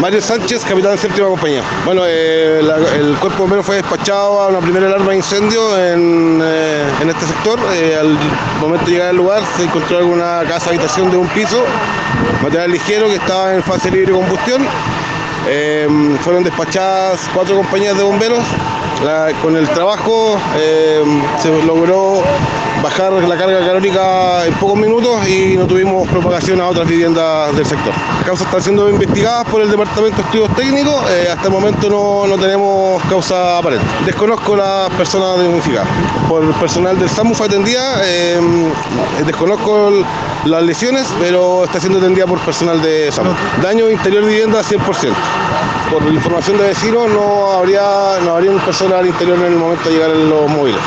Mario Sánchez, capitán de séptima compañía. Bueno, eh, el cuerpo bombero fue despachado a una primera alarma de incendio en, eh, en este sector. Eh, al momento de llegar al lugar se encontró alguna casa habitación de un piso, material ligero que estaba en fase libre de combustión. Eh, fueron despachadas cuatro compañías de bomberos. Con el trabajo eh, se logró bajar la carga calórica en pocos minutos y no tuvimos propagación a otras viviendas del sector. Las causas están siendo investigadas por el Departamento de Estudios Técnicos. Eh, hasta el momento no, no tenemos causa aparente. Desconozco las personas damnificadas. Por el personal del SAMU fue atendida. eh, desconozco las lesiones, pero está siendo atendida por personal de SAMU. Daño interior de vivienda 100%. Por información de vecinos no habría, no habría un personal al interior en el momento de llegar en los móviles.